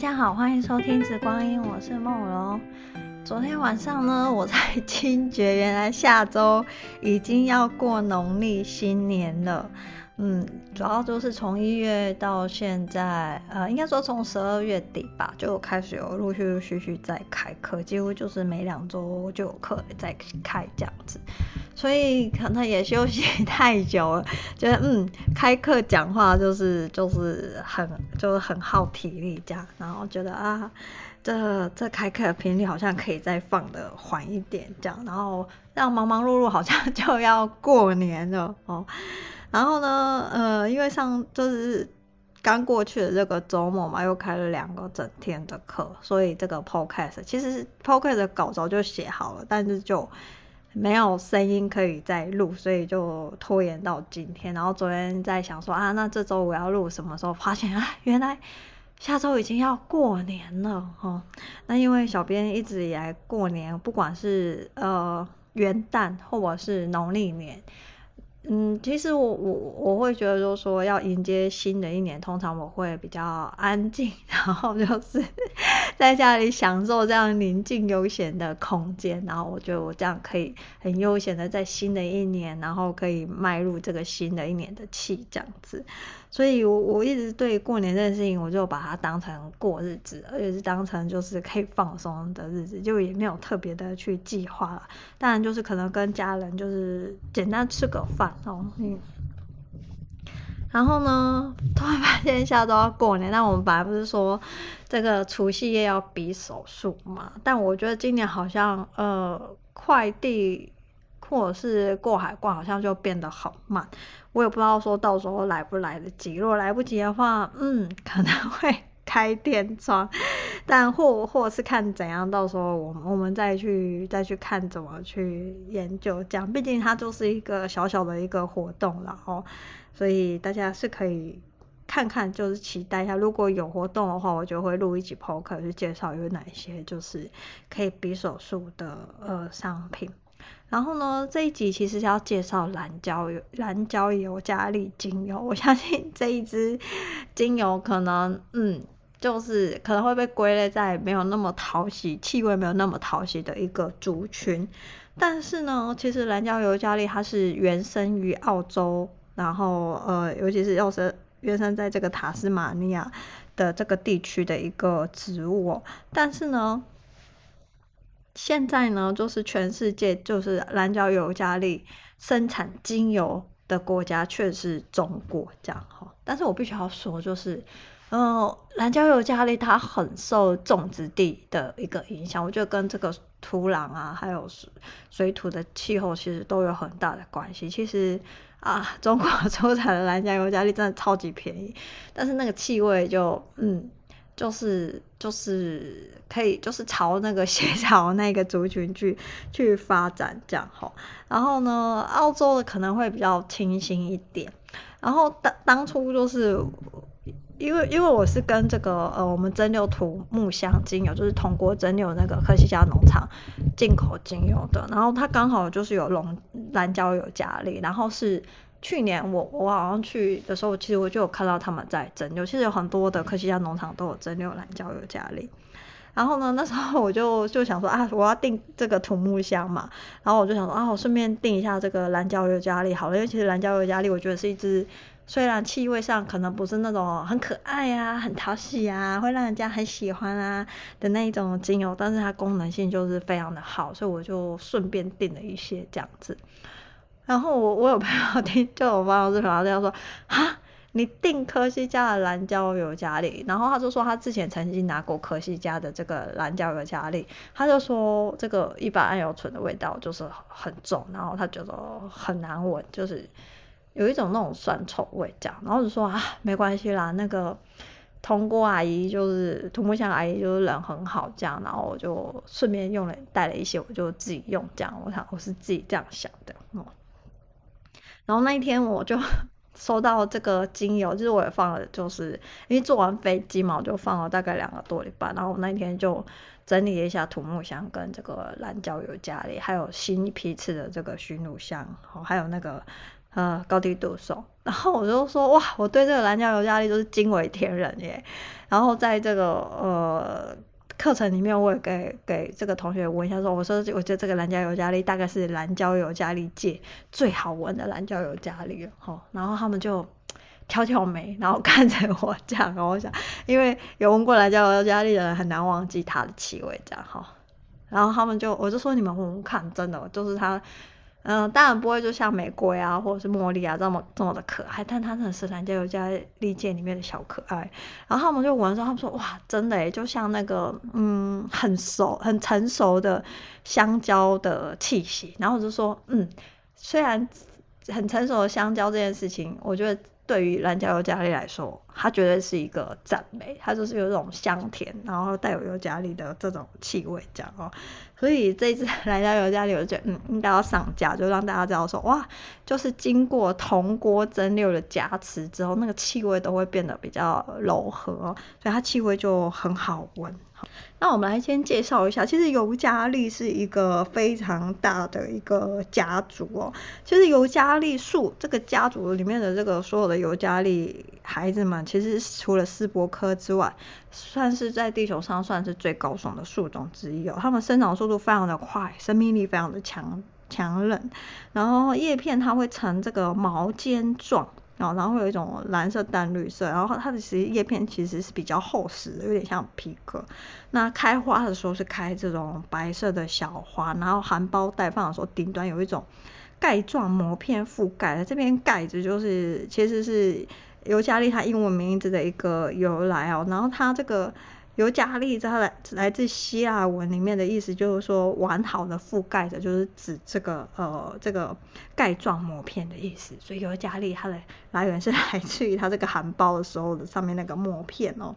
大家好，欢迎收听《紫光音》，我是梦龙。昨天晚上呢，我才惊觉，原来下周已经要过农历新年了。嗯，主要就是从一月到现在，呃，应该说从十二月底吧，就开始有陆陆续续在开课，几乎就是每两周就有课在开这样子，所以可能也休息太久了，觉得嗯，开课讲话就是就是很就是很耗体力这样，然后觉得啊，这这开课的频率好像可以再放的缓一点这样，然后让忙忙碌碌好像就要过年了哦。然后呢，呃，因为上就是刚过去的这个周末嘛，又开了两个整天的课，所以这个 podcast 其实 podcast 的稿早就写好了，但是就没有声音可以再录，所以就拖延到今天。然后昨天在想说啊，那这周我要录什么时候？发现啊，原来下周已经要过年了哦。那因为小编一直以来过年，不管是呃元旦或者是农历年。嗯，其实我我我会觉得，就是说要迎接新的一年，通常我会比较安静，然后就是 在家里享受这样宁静悠闲的空间，然后我觉得我这样可以很悠闲的在新的一年，然后可以迈入这个新的一年的气这样子。所以我，我一直对过年这件事情，我就把它当成过日子，而且是当成就是可以放松的日子，就也没有特别的去计划了。当然，就是可能跟家人就是简单吃个饭哦，嗯。然后呢，突然发现下周要过年，那我们本来不是说这个除夕夜要比手速嘛？但我觉得今年好像呃快递。或者是过海关好像就变得很慢，我也不知道说到时候来不来得及。如果来不及的话，嗯，可能会开天窗，但或或是看怎样，到时候我们我们再去再去看怎么去研究这样。毕竟它就是一个小小的一个活动，然后所以大家是可以看看，就是期待一下。如果有活动的话，我就会录一集 podcast 去介绍有哪些就是可以比手速的呃商品。然后呢，这一集其实是要介绍蓝椒油、蓝椒油加利精油。我相信这一支精油可能，嗯，就是可能会被归类在没有那么讨喜、气味没有那么讨喜的一个族群。但是呢，其实蓝椒油加利它是原生于澳洲，然后呃，尤其是又是原生在这个塔斯马尼亚的这个地区的一个植物哦。但是呢，现在呢，就是全世界就是蓝椒尤加利生产精油的国家却是中国这样哈。但是我必须要说，就是，呃，蓝椒尤加利它很受种植地的一个影响，我觉得跟这个土壤啊，还有水水土的气候其实都有很大的关系。其实啊，中国 出产的蓝椒尤加利真的超级便宜，但是那个气味就嗯。就是就是可以就是朝那个 协调那个族群去去发展这样哈，然后呢，澳洲的可能会比较清新一点，然后当当初就是因为因为我是跟这个呃我们蒸馏土木香精油，就是同国蒸馏那个科西嘉农场进口精油的，然后它刚好就是有龙蓝椒尤加利，然后是。去年我我好像去的时候，其实我就有看到他们在蒸馏，其实有很多的科西嘉农场都有蒸馏蓝椒油加利。然后呢，那时候我就就想说啊，我要订这个土木香嘛，然后我就想说啊，我顺便订一下这个蓝椒油加利好了，因为其实蓝椒油加利我觉得是一支虽然气味上可能不是那种很可爱啊、很讨喜啊、会让人家很喜欢啊的那一种精油，但是它功能性就是非常的好，所以我就顺便订了一些这样子。然后我我有朋友听，就我朋友是朋友这样说，哈，你订科西家的蓝椒尤加利，然后他就说他之前曾经拿过科西家的这个蓝椒尤加利，他就说这个一般桉油醇的味道就是很重，然后他觉得很难闻，就是有一种那种酸臭味这样，然后就说啊没关系啦，那个通过阿姨就是土木香阿姨就是人很好这样，然后我就顺便用了带了一些，我就自己用这样，我想我是自己这样想的，嗯。然后那一天我就 收到这个精油，就是我也放了，就是因为坐完飞机嘛，我就放了大概两个多礼拜。然后我那一天就整理了一下土木香跟这个蓝椒油加利，还有新批次的这个熏乳香，还有那个呃高低杜松。然后我就说哇，我对这个蓝胶尤加利就是惊为天人耶。然后在这个呃课程里面，我也给给这个同学闻一下说，我说我觉得这个蓝胶尤加利大概是蓝胶尤加利界最好闻的蓝胶尤加利了哈。然后他们就挑挑眉，然后看着我这样，跟我讲，因为有闻过蓝胶尤加利的人很难忘记它的气味这样哈。然后他们就我就说你们闻闻看，真的就是它。嗯，当然不会就像玫瑰啊，或者是茉莉啊这么这么的可爱，但它真的是兰家油家利剑里面的小可爱。然后他们就闻之后，他们说哇，真的诶，就像那个嗯，很熟、很成熟的香蕉的气息。然后我就说，嗯，虽然很成熟的香蕉这件事情，我觉得。对于蓝胶尤加利来说，它绝对是一个赞美，它就是有这种香甜，然后带有尤加利的这种气味，这样哦。所以这一支 蓝胶尤加利，我觉得嗯，应该要上架，就让大家知道说，哇，就是经过铜锅蒸馏的加持之后，那个气味都会变得比较柔和，所以它气味就很好闻。那我们来先介绍一下，其实尤加利是一个非常大的一个家族哦。其实尤加利树这个家族里面的这个所有的尤加利孩子们，其实除了斯伯科之外，算是在地球上算是最高耸的树种之一哦。它们生长速度非常的快，生命力非常的强强韧，然后叶片它会呈这个毛尖状。然后会有一种蓝色淡绿色，然后它的其实叶片其实是比较厚实的，有点像皮革。那开花的时候是开这种白色的小花，然后含苞待放的时候，顶端有一种盖状膜片覆盖的。这边盖子就是其实是尤加利它英文名字的一个由来哦。然后它这个。尤加利它来来自希腊文里面的意思就是说完好的覆盖着，就是指这个呃这个盖状膜片的意思。所以尤加利它的来源是来自于它这个含苞的时候的上面那个膜片哦。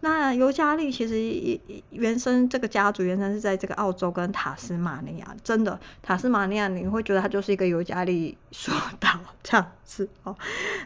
那尤加利其实原生这个家族原生是在这个澳洲跟塔斯马尼亚，真的塔斯马尼亚你会觉得它就是一个尤加利树岛这样子哦。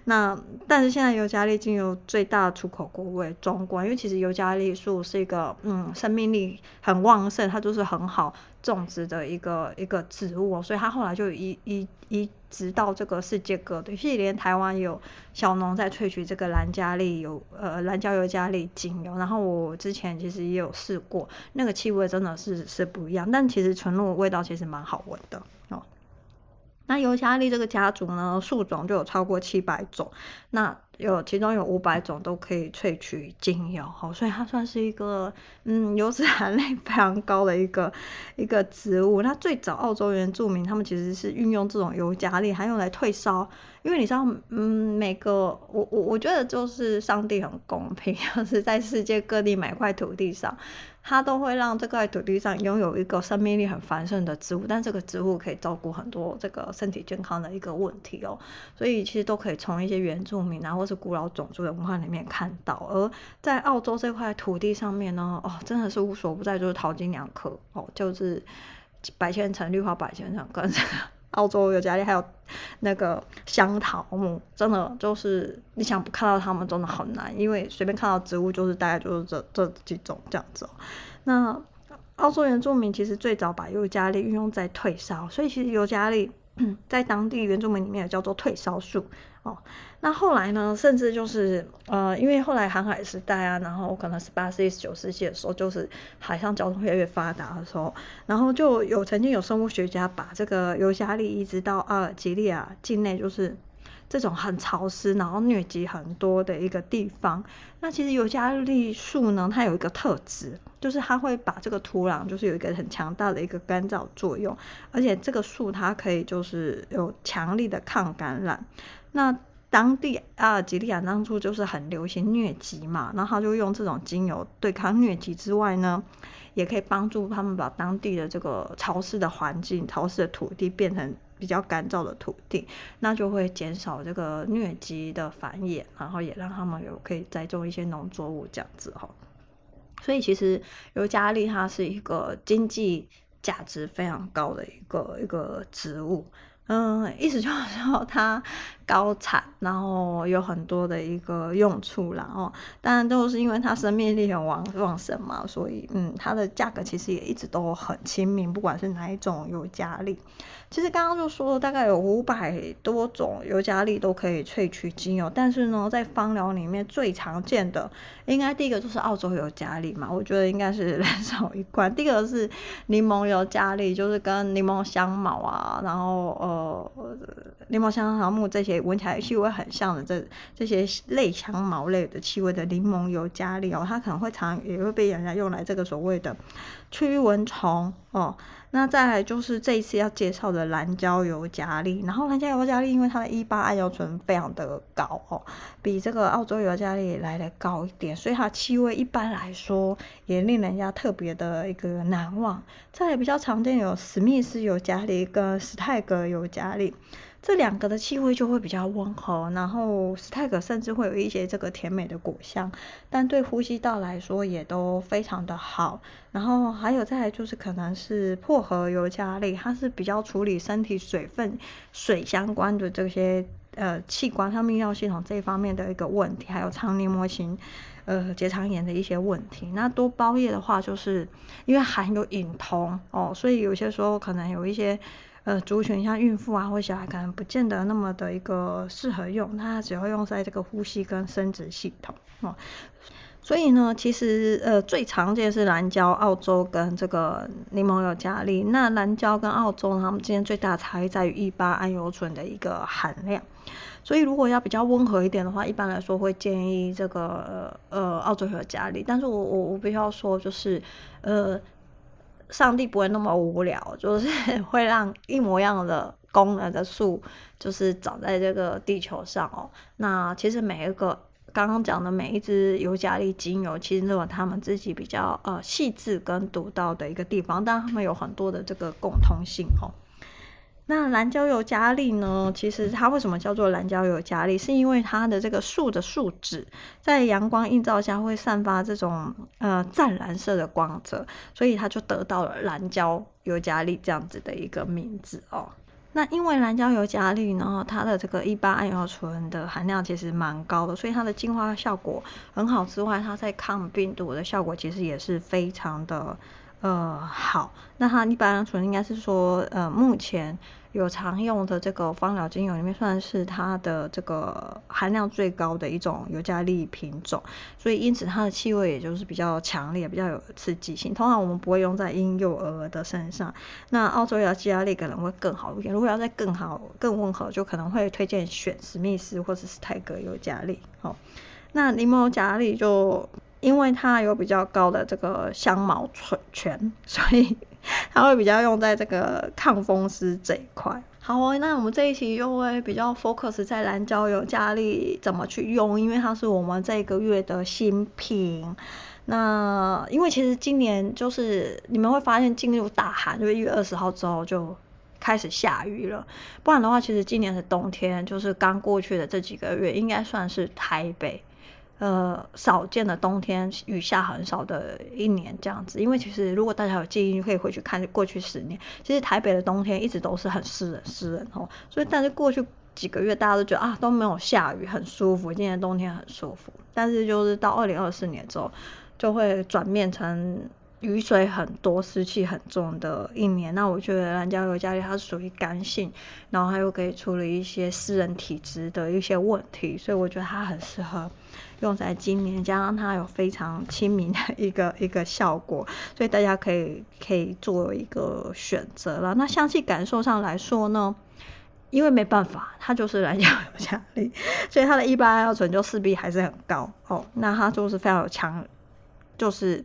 那但是现在尤加利进入最大的出口国为中国，因为其实尤加利树是一个嗯生命力很旺盛，它就是很好种植的一个一个植物哦，所以它后来就一一一。直到这个世界各地，其实连台湾有小农在萃取这个蓝加利有，呃，蓝椒油加利精油。然后我之前其实也有试过，那个气味真的是是不一样，但其实纯露味道其实蛮好闻的哦。那尤加利这个家族呢，树种就有超过七百种，那有其中有五百种都可以萃取精油，好，所以它算是一个嗯油脂含量非常高的一个一个植物。那最早澳洲原住民他们其实是运用这种尤加利，还用来退烧，因为你知道，嗯，每个我我我觉得就是上帝很公平，就是在世界各地每块土地上。它都会让这块土地上拥有一个生命力很繁盛的植物，但这个植物可以照顾很多这个身体健康的一个问题哦，所以其实都可以从一些原住民啊，或是古老种族的文化里面看到。而在澳洲这块土地上面呢，哦，真的是无所不在，就是桃金娘科哦，就是白千层、绿花白千层跟这个。澳洲尤加利还有那个香桃木，真的就是你想不看到它们真的很难，因为随便看到植物就是大概就是这这几种这样子。那澳洲原住民其实最早把尤加利运用在退烧，所以其实尤加利在当地原住民里面也叫做退烧树。哦，那后来呢？甚至就是呃，因为后来航海时代啊，然后可能十八世纪、十九世纪的时候，就是海上交通越来越发达的时候，然后就有曾经有生物学家把这个尤加利移植到阿尔及利亚境内，就是这种很潮湿、然后疟疾很多的一个地方。那其实尤加利树呢，它有一个特质，就是它会把这个土壤，就是有一个很强大的一个干燥作用，而且这个树它可以就是有强力的抗感染。那当地阿尔及利亚当初就是很流行疟疾嘛，然后他就用这种精油对抗疟疾之外呢，也可以帮助他们把当地的这个潮湿的环境、潮湿的土地变成比较干燥的土地，那就会减少这个疟疾的繁衍，然后也让他们有可以栽种一些农作物这样子哈。所以其实尤加利它是一个经济价值非常高的一个一个植物。嗯，意思就是说，它高产，然后有很多的一个用处啦哦。当然都是因为它生命力很旺旺盛嘛，所以嗯，它的价格其实也一直都很亲民，不管是哪一种尤加利。其实刚刚就说了，大概有五百多种尤加利都可以萃取精油，但是呢，在芳疗里面最常见的，应该第一个就是澳洲尤加利嘛，我觉得应该是人手一罐。第二个是柠檬尤加利，就是跟柠檬香茅啊，然后呃，柠檬香草木这些闻起来气味很像的这这些类香茅类的气味的柠檬尤加利哦，它可能会常也会被人家用来这个所谓的驱蚊虫哦。那再来就是这一次要介绍的蓝胶尤加利，然后蓝胶尤加利因为它的 1,8- 桉油醇非常的高哦，比这个澳洲尤加利来的高一点，所以它气味一般来说也令人家特别的一个难忘。再来比较常见有史密斯尤加利跟史泰格尤加利。这两个的气味就会比较温和，然后史泰格甚至会有一些这个甜美的果香，但对呼吸道来说也都非常的好。然后还有再来就是可能是薄荷尤加利，它是比较处理身体水分、水相关的这些呃器官、像泌尿系统这一方面的一个问题，还有肠黏膜型呃结肠炎的一些问题。那多包叶的话，就是因为含有隐酮哦，所以有些时候可能有一些。呃，族群像孕妇啊或小孩，可能不见得那么的一个适合用，它只会用在这个呼吸跟生殖系统哦。所以呢，其实呃最常见是蓝胶、澳洲跟这个柠檬尤加利。那蓝胶跟澳洲它们之间最大差异在于 1,8- 桉油醇的一个含量。所以如果要比较温和一点的话，一般来说会建议这个呃澳洲和加利。但是我我我必须要说，就是呃。上帝不会那么无聊，就是 会让一模一样的功能的树，就是长在这个地球上哦。那其实每一个刚刚讲的每一只尤加利精油，其实都有他们自己比较呃细致跟独到的一个地方，但他们有很多的这个共通性哦。那蓝胶尤加利呢？其实它为什么叫做蓝胶尤加利？是因为它的这个树的树脂在阳光映照下会散发这种呃湛蓝色的光泽，所以它就得到了蓝胶尤加利这样子的一个名字哦。那因为蓝胶尤加利呢，它的这个 1,8- 桉油醇的含量其实蛮高的，所以它的净化效果很好之外，它在抗病毒的效果其实也是非常的。呃，好，那它一般纯应该是说，呃，目前有常用的这个芳疗精油里面，算是它的这个含量最高的一种尤加利品种，所以因此它的气味也就是比较强烈，比较有刺激性。通常我们不会用在婴幼儿的身上，那澳洲尤加利可能会更好一点。如果要再更好、更温和，就可能会推荐选史密斯或者是泰格尤加利。好，那柠檬尤加利就。因为它有比较高的这个香茅醇醛，所以 它会比较用在这个抗风湿这一块。好哦，那我们这一期就会比较 focus 在蓝胶尤加利怎么去用，因为它是我们这个月的新品。那因为其实今年就是你们会发现进入大寒，就是一月二十号之后就开始下雨了。不然的话，其实今年的冬天就是刚过去的这几个月，应该算是台北。呃，少见的冬天雨下很少的一年这样子，因为其实如果大家有记忆，可以回去看过去十年，其实台北的冬天一直都是很湿冷湿冷哦，所以但是过去几个月大家都觉得啊都没有下雨，很舒服，今年冬天很舒服，但是就是到二零二四年之后，就会转变成。雨水很多、湿气很重的一年，那我觉得蓝胶尤加利它是属于干性，然后还又可以处理一些湿人体质的一些问题，所以我觉得它很适合用在今年，加上它有非常亲民的一个一个效果，所以大家可以可以做一个选择了。那香气感受上来说呢，因为没办法，它就是蓝胶尤加力，所以它的 1,8- 桉油醇就势必还是很高哦，那它就是非常有强。就是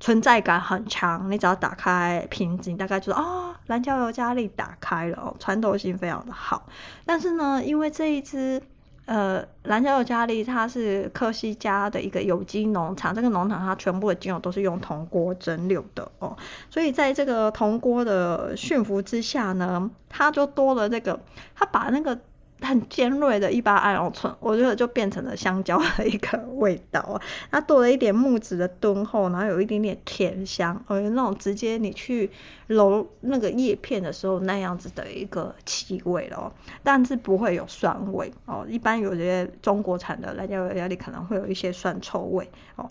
存在感很强，你只要打开瓶子，你大概就是哦，蓝胶尤加力打开了哦，穿透性非常的好。但是呢，因为这一支呃蓝胶尤加利它是科西嘉的一个有机农场，这个农场它全部的精油都是用铜锅蒸馏的哦，所以在这个铜锅的驯服之下呢，它就多了这个，它把那个很尖锐的一般艾叶醇，我觉得就变成了香蕉的一个味道，它多了一点木质的敦厚，然后有一点点甜香，而那种直接你去揉那个叶片的时候那样子的一个气味哦，但是不会有酸味哦。一般有些中国产的辣椒油压力可能会有一些酸臭味哦。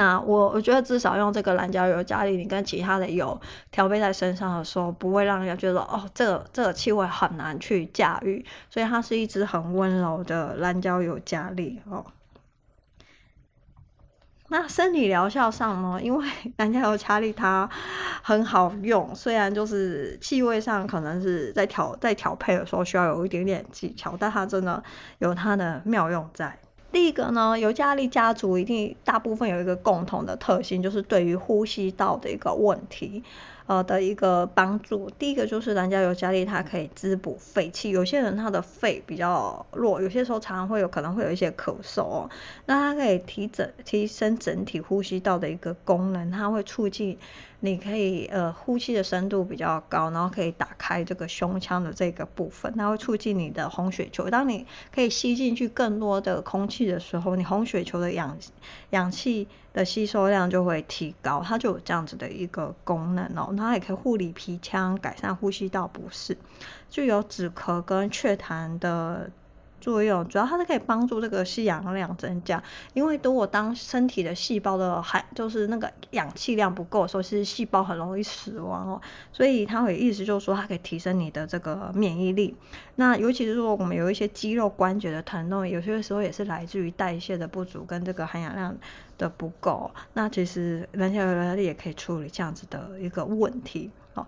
那我我觉得至少用这个兰椒油加利，你跟其他的油调配在身上的时候，不会让人家觉得哦，这个这个气味很难去驾驭。所以它是一支很温柔的兰椒油加利哦。那生理疗效上呢，因为 兰椒油加利它很好用，虽然就是气味上可能是在调在调配的时候需要有一点点技巧，但它真的有它的妙用在。第一个呢，尤加利家族一定大部分有一个共同的特性，就是对于呼吸道的一个问题，呃的一个帮助。第一个就是人家尤加利，它可以滋补肺气。有些人他的肺比较弱，有些时候常常会有可能会有一些咳嗽哦，那它可以提整提升整体呼吸道的一个功能，它会促进。你可以呃呼吸的深度比较高，然后可以打开这个胸腔的这个部分，它会促进你的红血球。当你可以吸进去更多的空气的时候，你红血球的氧氧气的吸收量就会提高，它就有这样子的一个功能哦。它也可以护理鼻腔，改善呼吸道不适，具有止咳跟祛痰的。作用主要它是可以帮助这个吸氧量增加，因为如果当身体的细胞的含就是那个氧气量不够的时候，其实细胞很容易死亡哦。所以它会意思就是说，它可以提升你的这个免疫力。那尤其是说我们有一些肌肉关节的疼痛，有些时候也是来自于代谢的不足跟这个含氧量的不够。那其实兰椒油加利也可以处理这样子的一个问题哦。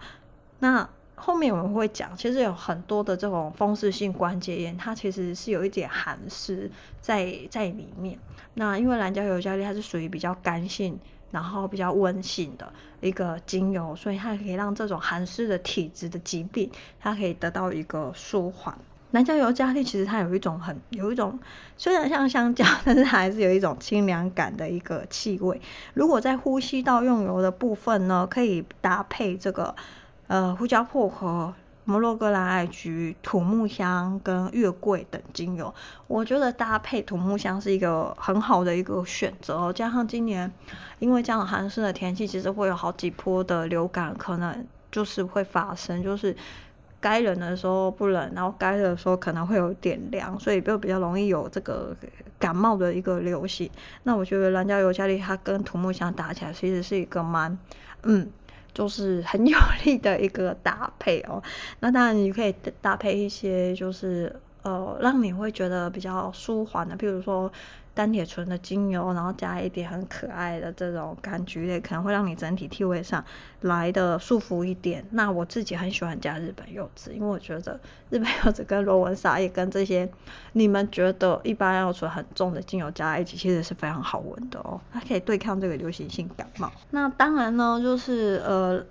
那后面我们会讲，其实有很多的这种风湿性关节炎，它其实是有一点寒湿在在里面。那因为兰椒油加力它是属于比较干性，然后比较温性的一个精油，所以它可以让这种寒湿的体质的疾病，它可以得到一个舒缓。兰椒油加力其实它有一种很有一种，虽然像香蕉，但是还是有一种清凉感的一个气味。如果在呼吸道用油的部分呢，可以搭配这个。呃，胡椒薄荷、摩洛哥蓝艾菊、土木香跟月桂等精油，我觉得搭配土木香是一个很好的一个选择。加上今年因为这样寒湿的天气，其实会有好几波的流感，可能就是会发生，就是该冷的时候不冷，然后该热的时候可能会有点凉，所以就比较容易有这个感冒的一个流行。那我觉得兰椒油加利它跟土木香打起来，其实是一个蛮嗯。就是很有力的一个搭配哦，那当然你可以搭配一些就是呃让你会觉得比较舒缓的，譬如说。单铁醇的精油，然后加一点很可爱的这种柑橘类，可能会让你整体体味上来的舒服一点。那我自己很喜欢加日本柚子，因为我觉得日本柚子跟罗纹沙叶跟这些你们觉得一般要醇很重的精油加在一起，其实是非常好闻的哦。它可以对抗这个流行性感冒。那当然呢，就是呃。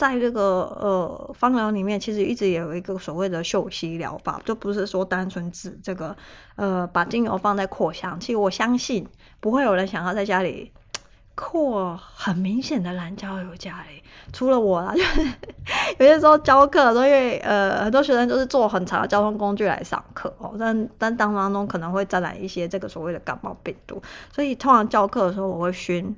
在这个呃芳疗里面，其实一直也有一个所谓的嗅息疗法，就不是说单纯指这个呃把精油放在扩香。其实我相信不会有人想要在家里 扩很明显的兰椒油家里，除了我啦。就是有些时候教课，因为呃很多学生都是坐很长的交通工具来上课哦，但但当当中可能会沾染一些这个所谓的感冒病毒，所以通常教课的时候我会熏。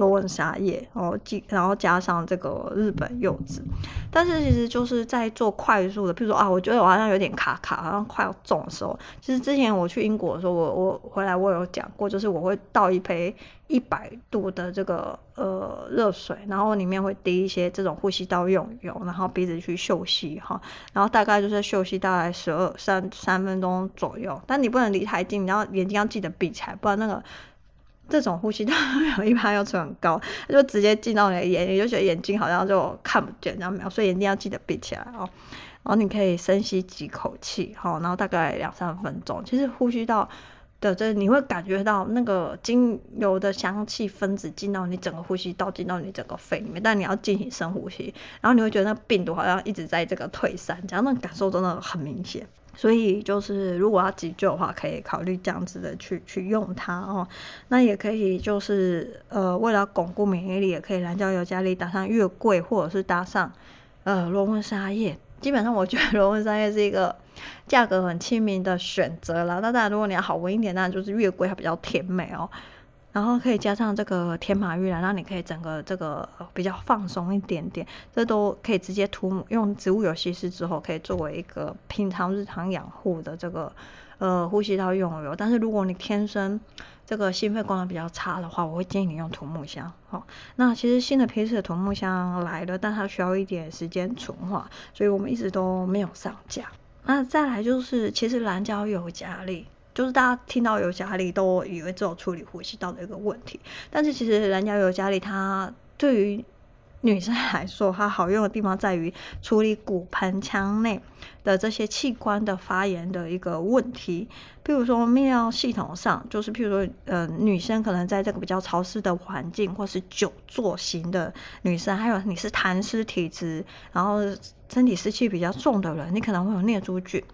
罗文莎叶，然后然后加上这个日本柚子，但是其实就是在做快速的，比如说啊，我觉得我好像有点卡卡，好像快要中的时候，其实之前我去英国的时候，我我回来我有讲过，就是我会倒一杯一百度的这个呃热水，然后里面会滴一些这种呼吸道用油，然后鼻子去嗅吸哈，然后大概就是嗅吸大概十二三三分钟左右，但你不能离太近，然后眼睛要记得闭起来，不然那个。这种呼吸道有一般要求很高，就直接进到你的眼里，你就觉得眼睛好像就看不见，这样没有，所以眼睛要记得闭起来哦。然后你可以深吸几口气，好，然后大概两三分钟。其实呼吸道的这你会感觉到那个精油的香气分子进到你整个呼吸道，进到你整个肺里面，但你要进行深呼吸，然后你会觉得那病毒好像一直在这个退散，这样那感受真的很明显。所以就是，如果要急救的话，可以考虑这样子的去去用它哦。那也可以就是，呃，为了巩固免疫力，也可以兰椒油加利搭上月桂，或者是搭上呃罗文莎叶。基本上，我觉得罗文莎叶是一个价格很亲民的选择了。那当然，如果你要好闻一点，那就是月桂，它比较甜美哦。然后可以加上这个天马玉兰，让你可以整个这个比较放松一点点。这都可以直接涂用植物油稀释之后，可以作为一个平常日常养护的这个呃呼吸道用油。但是如果你天生这个心肺功能比较差的话，我会建议你用土木香。好，那其实新的批次的土木香来了，但它需要一点时间纯化，所以我们一直都没有上架。那再来就是，其实蓝胶尤加力。就是大家听到尤加利都以为只有处理呼吸道的一个问题，但是其实人家尤加利它对于女生来说，它好用的地方在于处理骨盆腔内的这些器官的发炎的一个问题。譬如说泌尿系统上，就是譬如说，呃，女生可能在这个比较潮湿的环境，或是久坐型的女生，还有你是痰湿体质，然后身体湿气比较重的人，你可能会有念珠菌，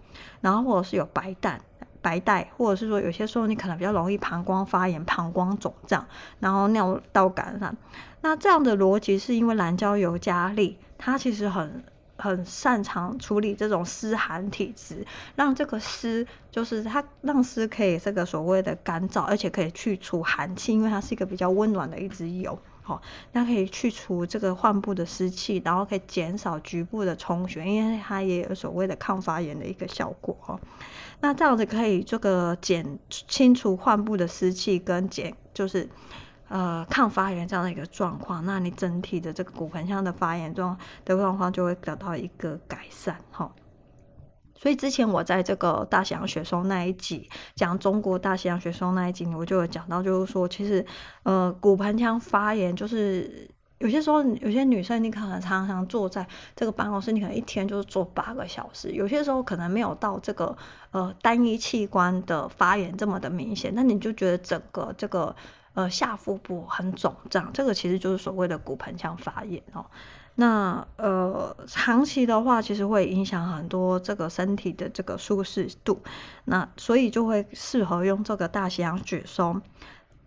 然后或者是有白带。白带，或者是说有些时候你可能比较容易膀胱发炎、膀胱肿胀，然后尿道感染。那这样的逻辑是因为蓝胶尤加利，它其实很很擅长处理这种湿寒体质，让这个湿就是它让湿可以这个所谓的干燥，而且可以去除寒气，因为它是一个比较温暖的一支油。哦，那可以去除这个患部的湿气，然后可以减少局部的充血，因为它也有所谓的抗发炎的一个效果哦。那这样子可以这个减清除患部的湿气跟减就是呃抗发炎这样的一个状况，那你整体的这个骨盆腔的发炎状的状况就会得到一个改善哈。所以之前我在这个大西洋雪松那一集讲中国大西洋雪松那一集，我就有讲到，就是说其实呃骨盆腔发炎，就是有些时候有些女生你可能常常坐在这个办公室，你可能一天就是坐八个小时，有些时候可能没有到这个呃单一器官的发炎这么的明显，那你就觉得整个这个呃下腹部很肿胀，这个其实就是所谓的骨盆腔发炎哦。那呃，长期的话，其实会影响很多这个身体的这个舒适度。那所以就会适合用这个大西洋雪松，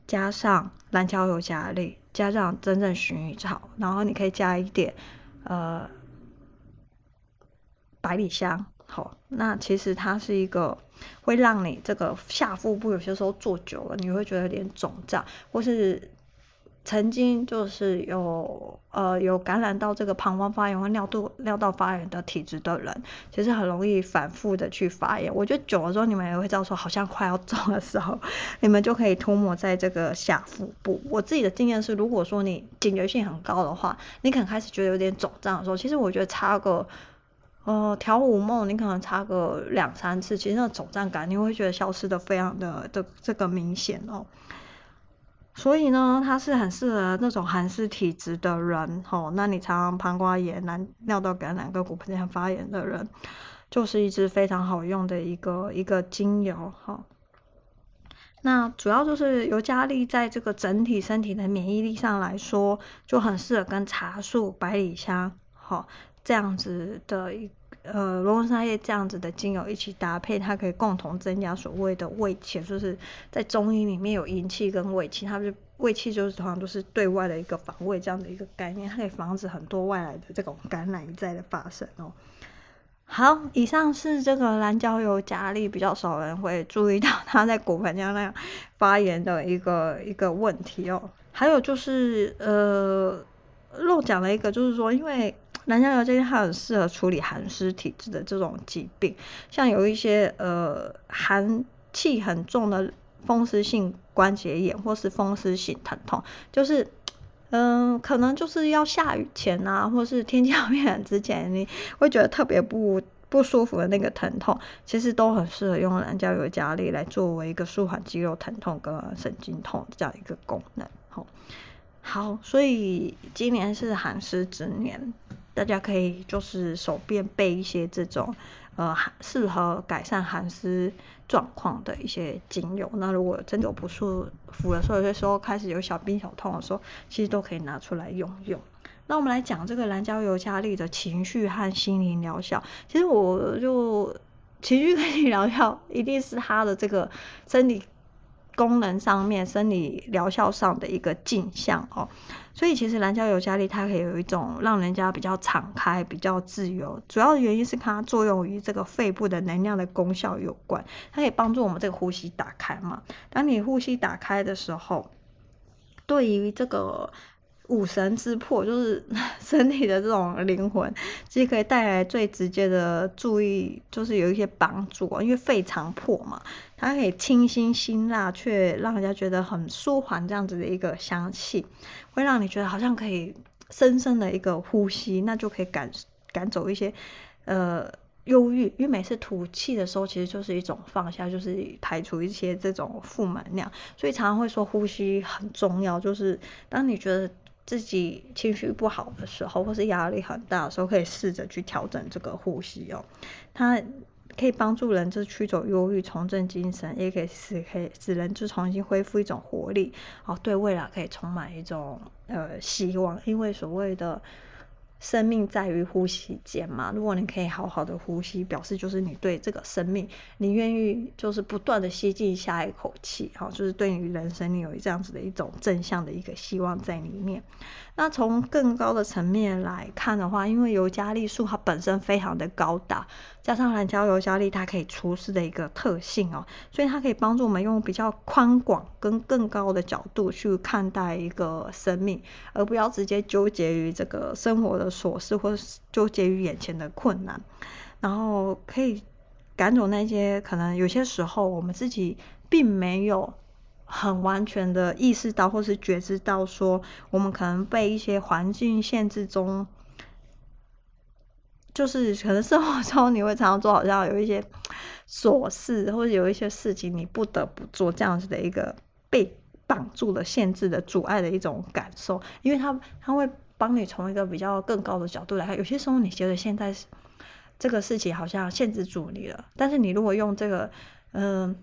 加上蓝桥尤加利，加上真正薰衣草，然后你可以加一点呃百里香。好，那其实它是一个会让你这个下腹部有些时候坐久了，你会觉得有点肿胀，或是。曾经就是有呃有感染到这个膀胱发炎或尿道尿道发炎的体质的人，其实很容易反复的去发炎。我觉得久了之后，你们也会知道说，好像快要肿的时候，你们就可以涂抹在这个下腹部。我自己的经验是，如果说你警觉性很高的话，你可能开始觉得有点肿胀的时候，其实我觉得擦个呃调五梦，你可能擦个两三次，其实那肿胀感你会觉得消失的非常的这这个明显哦。所以呢，它是很适合那种寒湿体质的人，哦，那你常常膀胱炎、难尿道感染、跟骨盆腔发炎的人，就是一支非常好用的一个一个精油，哈。那主要就是尤加利在这个整体身体的免疫力上来说，就很适合跟茶树、百里香，哈，这样子的一。呃，罗汉叶这样子的精油一起搭配，它可以共同增加所谓的胃气，就是在中医里面有阴气跟胃气，它是胃气就是通常都是对外的一个防卫这样的一个概念，它可以防止很多外来的这种感染一再的发生哦。好，以上是这个蓝胶油加利比较少人会注意到它在骨盆腔那样发炎的一个一个问题哦。还有就是呃，漏讲了一个，就是说因为。蓝胶尤加利它很适合处理寒湿体质的这种疾病，像有一些呃寒气很重的风湿性关节炎或是风湿性疼痛，就是嗯、可能就是要下雨前啊，或是天气要变之前，你会觉得特别不不舒服的那个疼痛，其实都很适合用蓝胶尤加力来作为一个舒缓肌肉疼痛跟神经痛这样一个功能。好，好，所以今年是寒湿之年。大家可以就是手边备一些这种呃适合改善寒湿状况的一些精油。那如果真的有不舒服的时候，有些时候开始有小病小痛的时候，其实都可以拿出来用用。那我们来讲这个蓝胶尤加利的情绪和心灵疗效。其实我就情绪跟心疗效一定是它的这个生理功能上面、生理疗效上的一个镜像哦。所以其实蓝椒尤加利它可以有一种让人家比较敞开、比较自由，主要的原因是它作用于这个肺部的能量的功效有关，它可以帮助我们这个呼吸打开嘛。当你呼吸打开的时候，对于这个。五神之魄 就是身体的这种灵魂，其实可以带来最直接的注意，就是有一些帮助。因为肺常破嘛，它可以清新辛辣，却让人家觉得很舒缓，这样子的一个香气，会让你觉得好像可以深深的一个呼吸，那就可以赶赶走一些呃。忧郁，因为每次吐气的时候，其实就是一种放下，就是排除一些这种负能量。所以常常会说呼吸很重要，就是当你觉得自己情绪不好的时候，或是压力很大的时候，可以试着去调整这个呼吸哦。它可以帮助人就驱走忧郁、重振精神，也可以使可以使人就重新恢复一种活力哦，对未来可以充满一种呃希望，因为所谓的。生命在于呼吸间嘛，如果你可以好好的呼吸，表示就是你对这个生命，你愿意就是不断的吸进下一口气，好，就是对于人生你有这样子的一种正向的一个希望在里面。那从更高的层面来看的话，因为尤加利树它本身非常的高大，加上蓝椒尤加利它可以除湿的一个特性哦，所以它可以帮助我们用比较宽广跟更高的角度去看待一个生命，而不要直接纠结于这个生活的。琐事，或是纠结于眼前的困难，然后可以赶走那些可能有些时候我们自己并没有很完全的意识到，或是觉知到，说我们可能被一些环境限制中，就是可能生活中你会常常做，好像有一些琐事，或者有一些事情你不得不做这样子的一个被绑住的、限制的、阻碍的一种感受，因为他他会。帮你从一个比较更高的角度来看，有些时候你觉得现在这个事情好像限制住你了，但是你如果用这个嗯、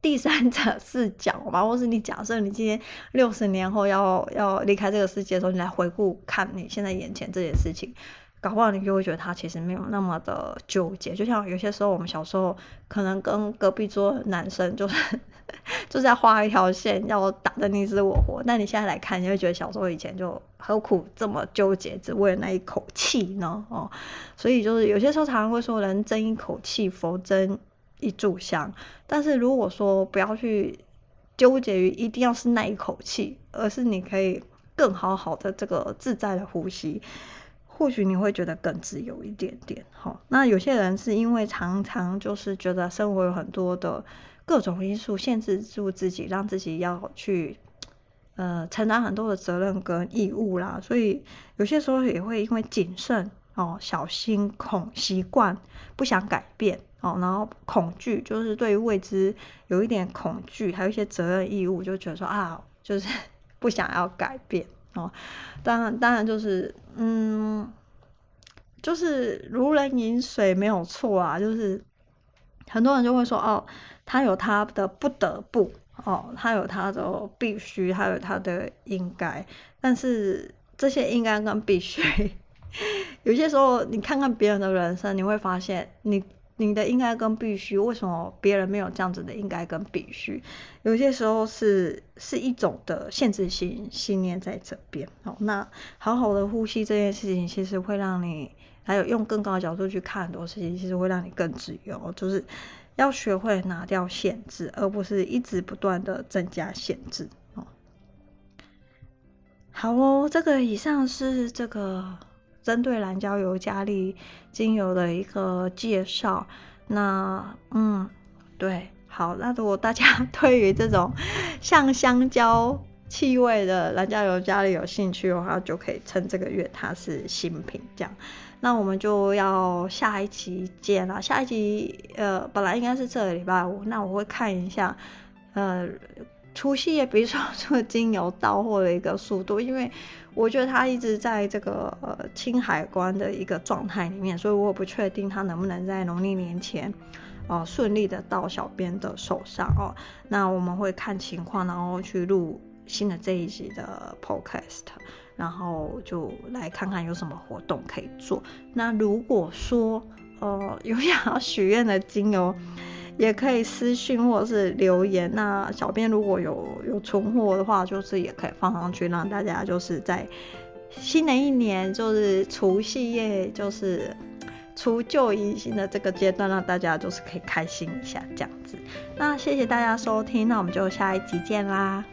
第三者视角吧，或是你假设你今天六十年后要要离开这个世界的时候，你来回顾看你现在眼前这件事情，搞不好你就会觉得他其实没有那么的纠结。就像有些时候我们小时候可能跟隔壁桌男生就是。就是要画一条线，要打得你死我活。但你现在来看，你会觉得小时候以前就何苦这么纠结，只为了那一口气呢？哦，所以就是有些时候常常会说，人争一口气，佛争一炷香。但是如果说不要去纠结于一定要是那一口气，而是你可以更好好的这个自在的呼吸，或许你会觉得更自由一点点。好，那有些人是因为常常就是觉得生活有很多的。各种因素限制住自己，让自己要去呃承担很多的责任跟义务啦，所以有些时候也会因为谨慎哦、小心、恐习惯、不想改变哦，然后恐惧，就是对未知有一点恐惧，还有一些责任义务，就觉得说啊，就是 不想要改变哦。当然，当然就是嗯，就是如人饮水没有错啊，就是很多人就会说哦。他有他的不得不哦，他有他的必须，他有他的应该，但是这些应该跟必须，有些时候你看看别人的人生，你会发现你你的应该跟必须，为什么别人没有这样子的应该跟必须？有些时候是是一种的限制性信念在这边哦。那好好的呼吸这件事情，其实会让你还有用更高的角度去看很多事情，其实会让你更自由，就是。要学会拿掉限制，而不是一直不断的增加限制哦。好哦，这个以上是这个针对蓝椒油加利精油的一个介绍。那嗯，对，好，那如果大家 对于这种像香蕉气味的蓝椒油加利有兴趣的话，就可以趁这个月它是新品这样。那我们就要下一期见了。下一期呃，本来应该是这个礼拜五，那我会看一下，呃，除夕夜比如说 这个精油到货的一个速度，因为我觉得它一直在这个呃清海关的一个状态里面，所以我不确定它能不能在农历年前哦顺利的到小编的手上哦。那我们会看情况，然后去录新的这一集的 podcast。然后就来看看有什么活动可以做。那如果说，呃，有想要许愿的精油，也可以私信或者是留言。那小编如果有有存货的话，就是也可以放上去，让大家就是在新的一年，就是除夕夜，就是除旧迎新的这个阶段，让大家就是可以开心一下这样子。那谢谢大家收听，那我们就下一集见啦。